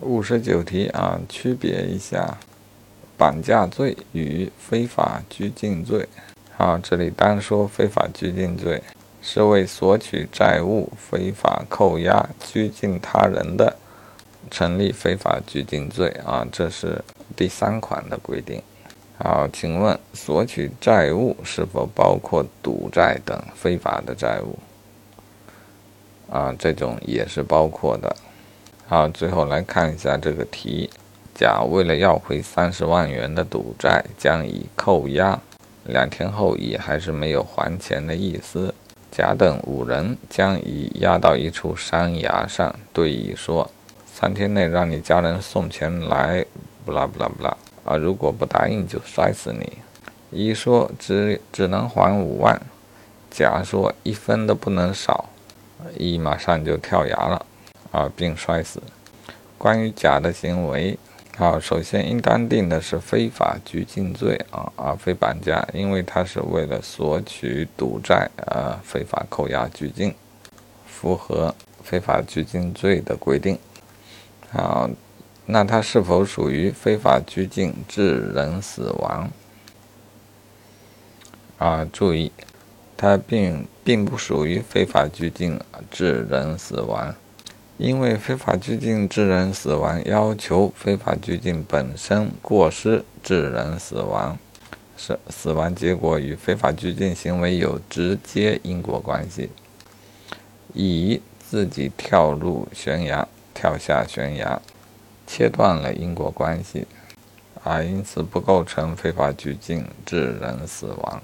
五十九题啊，区别一下绑架罪与非法拘禁罪。好，这里单说非法拘禁罪，是为索取债务、非法扣押、拘禁他人的，成立非法拘禁罪啊。这是第三款的规定。好，请问索取债务是否包括赌债等非法的债务？啊，这种也是包括的。好，最后来看一下这个题：甲为了要回三十万元的赌债，将乙扣押，两天后乙还是没有还钱的意思。甲等五人将乙押到一处山崖上，对乙说：“三天内让你家人送钱来，不啦不啦不啦，啊，如果不答应就摔死你。”乙说：“只只能还五万。”甲说：“一分都不能少。”乙马上就跳崖了。啊，并摔死。关于甲的行为，好，首先应当定的是非法拘禁罪啊，而非绑架，因为他是为了索取赌债而非法扣押拘禁，符合非法拘禁罪的规定。好，那他是否属于非法拘禁致人死亡？啊，注意，他并并不属于非法拘禁致人死亡。因为非法拘禁致人死亡，要求非法拘禁本身过失致人死亡，是死亡结果与非法拘禁行为有直接因果关系。乙自己跳入悬崖，跳下悬崖，切断了因果关系，而，因此不构成非法拘禁致人死亡。